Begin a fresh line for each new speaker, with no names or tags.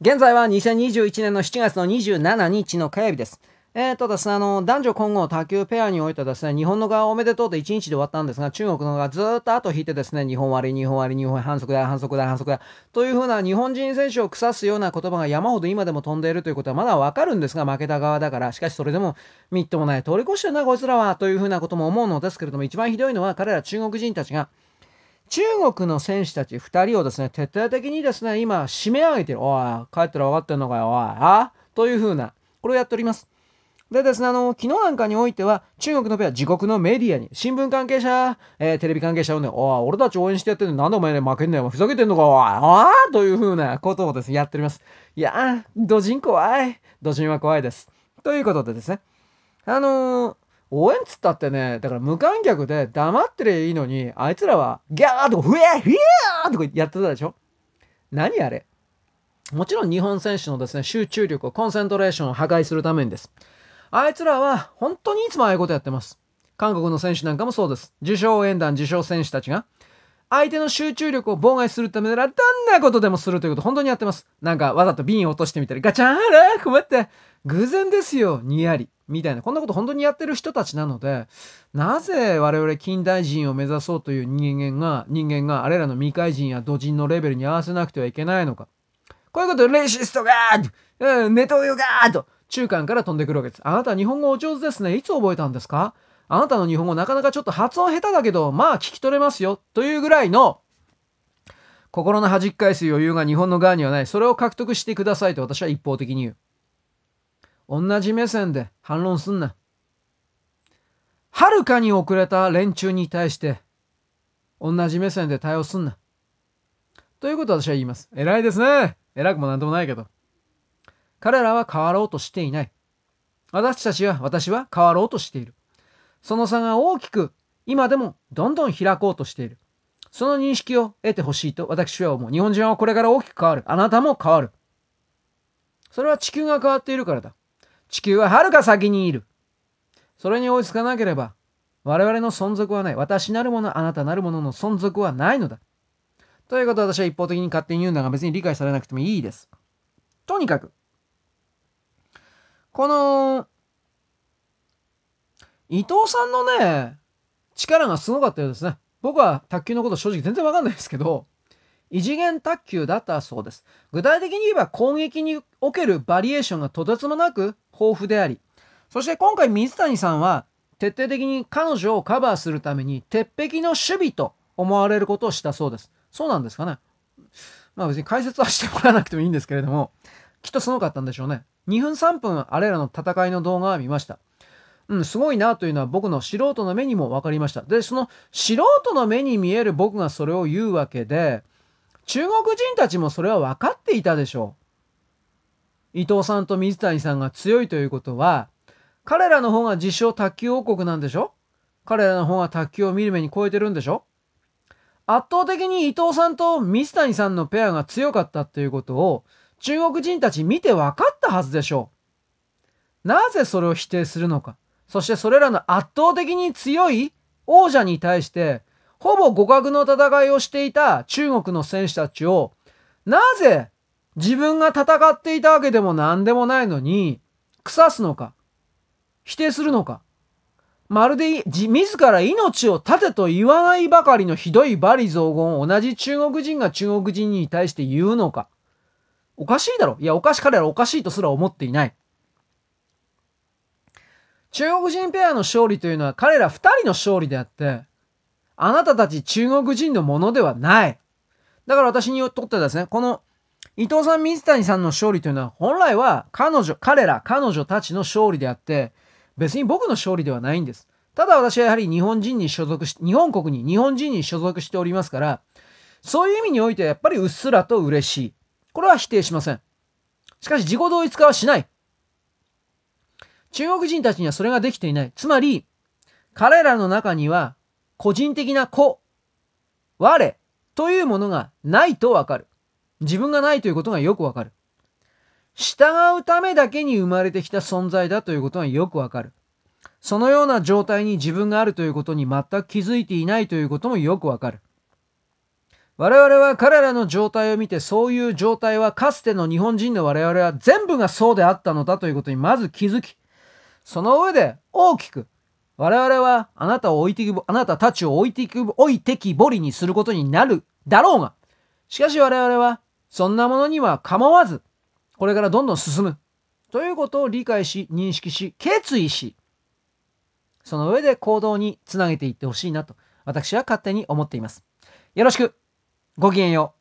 現在は2021年の7月の27日の火曜日です。えっ、ー、とですね、あの、男女混合卓球ペアにおいてですね、日本の側おめでとうで1日で終わったんですが、中国の側ずっと後引いてですね、日本割り、日本割り、日本反則だ、反則だ、反則だ、というふうな日本人選手を腐すような言葉が山ほど今でも飛んでいるということはまだわかるんですが、負けた側だから、しかしそれでも、みっともない通り越してるな、こいつらは、というふうなことも思うのですけれども、一番ひどいのは彼ら中国人たちが、中国の選手たち2人をですね、徹底的にですね、今、締め上げてる。おい、帰ったら分かってんのかよ、おい、あ？というふうな、これをやっております。でですね、あの、昨日なんかにおいては、中国のペア、自国のメディアに、新聞関係者、えー、テレビ関係者をね、おい、俺たち応援してやってるのなんでお前ね、負けんだよ、ふざけてんのか、おい、あ？あというふうなことをですね、やっております。いやー、土人怖い。土人は怖いです。ということでですね、あのー応援っつったってね、だから無観客で黙ってりゃいいのに、あいつらはギャーとか、ふえーフィーとかやってたでしょ？何あれ？もちろん日本選手のですね、集中力を、コンセントレーションを破壊するためにです。あいつらは本当にいつもああいうことやってます。韓国の選手なんかもそうです。受賞応援団、受賞選手たちが、相手の集中力を妨害するためならどんなことでもするということ本当にやってます。なんかわざと瓶を落としてみたり、ガチャンあら困って、偶然ですよ、にやり。みたいな、こんなこと本当にやってる人たちなので、なぜ我々近代人を目指そうという人間が、人間があれらの未開人や土人のレベルに合わせなくてはいけないのか。こういうことレシストがーネトウヨがーと中間から飛んでくるわけです。あなた日本語お上手ですね。いつ覚えたんですか？あなたの日本語なかなかちょっと発音下手だけど、まあ聞き取れますよ。というぐらいの心の弾き返す余裕が日本の側にはない。それを獲得してくださいと私は一方的に言う。同じ目線で反論すんな。はるかに遅れた連中に対して、同じ目線で対応すんな。ということを私は言います。偉いですね。偉くもなんともないけど。彼らは変わろうとしていない。私たちは、私は変わろうとしている。その差が大きく、今でもどんどん開こうとしている。その認識を得てほしいと私は思う。日本人はこれから大きく変わる。あなたも変わる。それは地球が変わっているからだ。地球ははるか先にいる。それに追いつかなければ、我々の存続はない。私なるもの、あなたなるものの存続はないのだ。ということで私は一方的に勝手に言うんだが別に理解されなくてもいいです。とにかく、この、伊藤さんのね、力がすごかったようですね。僕は卓球のこと正直全然わかんないですけど、異次元卓球だったそうです。具体的に言えば攻撃におけるバリエーションがとてつもなく豊富であり、そして今回水谷さんは徹底的に彼女をカバーするために鉄壁の守備と思われることをしたそうです。そうなんですかね。まあ別に解説はしてもらわなくてもいいんですけれども、きっとすごかったんでしょうね。2分3分あれらの戦いの動画は見ました。うん、すごいなというのは僕の素人の目にも分かりました。で、その素人の目に見える僕がそれを言うわけで、中国人たちもそれは分かっていたでしょう。伊藤さんと水谷さんが強いということは、彼らの方が自称卓球王国なんでしょ？彼らの方が卓球を見る目に超えてるんでしょ？圧倒的に伊藤さんと水谷さんのペアが強かったっていうことを中国人たち見て分かったはずでしょう。なぜそれを否定するのか。そしてそれらの圧倒的に強い王者に対してほぼ互角の戦いをしていた中国の選手たちを、なぜ自分が戦っていたわけでも何でもないのに、腐すのか、否定するのか、まるで自ら命を絶てと言わないばかりのひどい罵詈雑言を同じ中国人が中国人に対して言うのか。おかしいだろ。いや、おかし、彼らおかしいとすら思っていない。中国人ペアの勝利というのは彼ら二人の勝利であって、あなたたち中国人のものではない。だから私にとってですね、この伊藤さん、水谷さんの勝利というのは、本来は彼女、彼ら、彼女たちの勝利であって、別に僕の勝利ではないんです。ただ私はやはり日本人に所属し、日本国に日本人に所属しておりますから、そういう意味においてはやっぱりうっすらと嬉しい。これは否定しません。しかし自己同一化はしない。中国人たちにはそれができていない。つまり、彼らの中には個人的な子、我というものがないとわかる。自分がないということがよくわかる。従うためだけに生まれてきた存在だということがよくわかる。そのような状態に自分があるということに全く気づいていないということもよくわかる。我々は彼らの状態を見てそういう状態はかつての日本人の我々は全部がそうであったのだということにまず気づきその上で大きく我々はあなたを置いてきあなたたちを置いて置いてきぼりにすることになるだろうがしかし我々はそんなものには構わずこれからどんどん進むということを理解し認識し決意しその上で行動につなげていってほしいなと私は勝手に思っています。よろしくごきげんよう。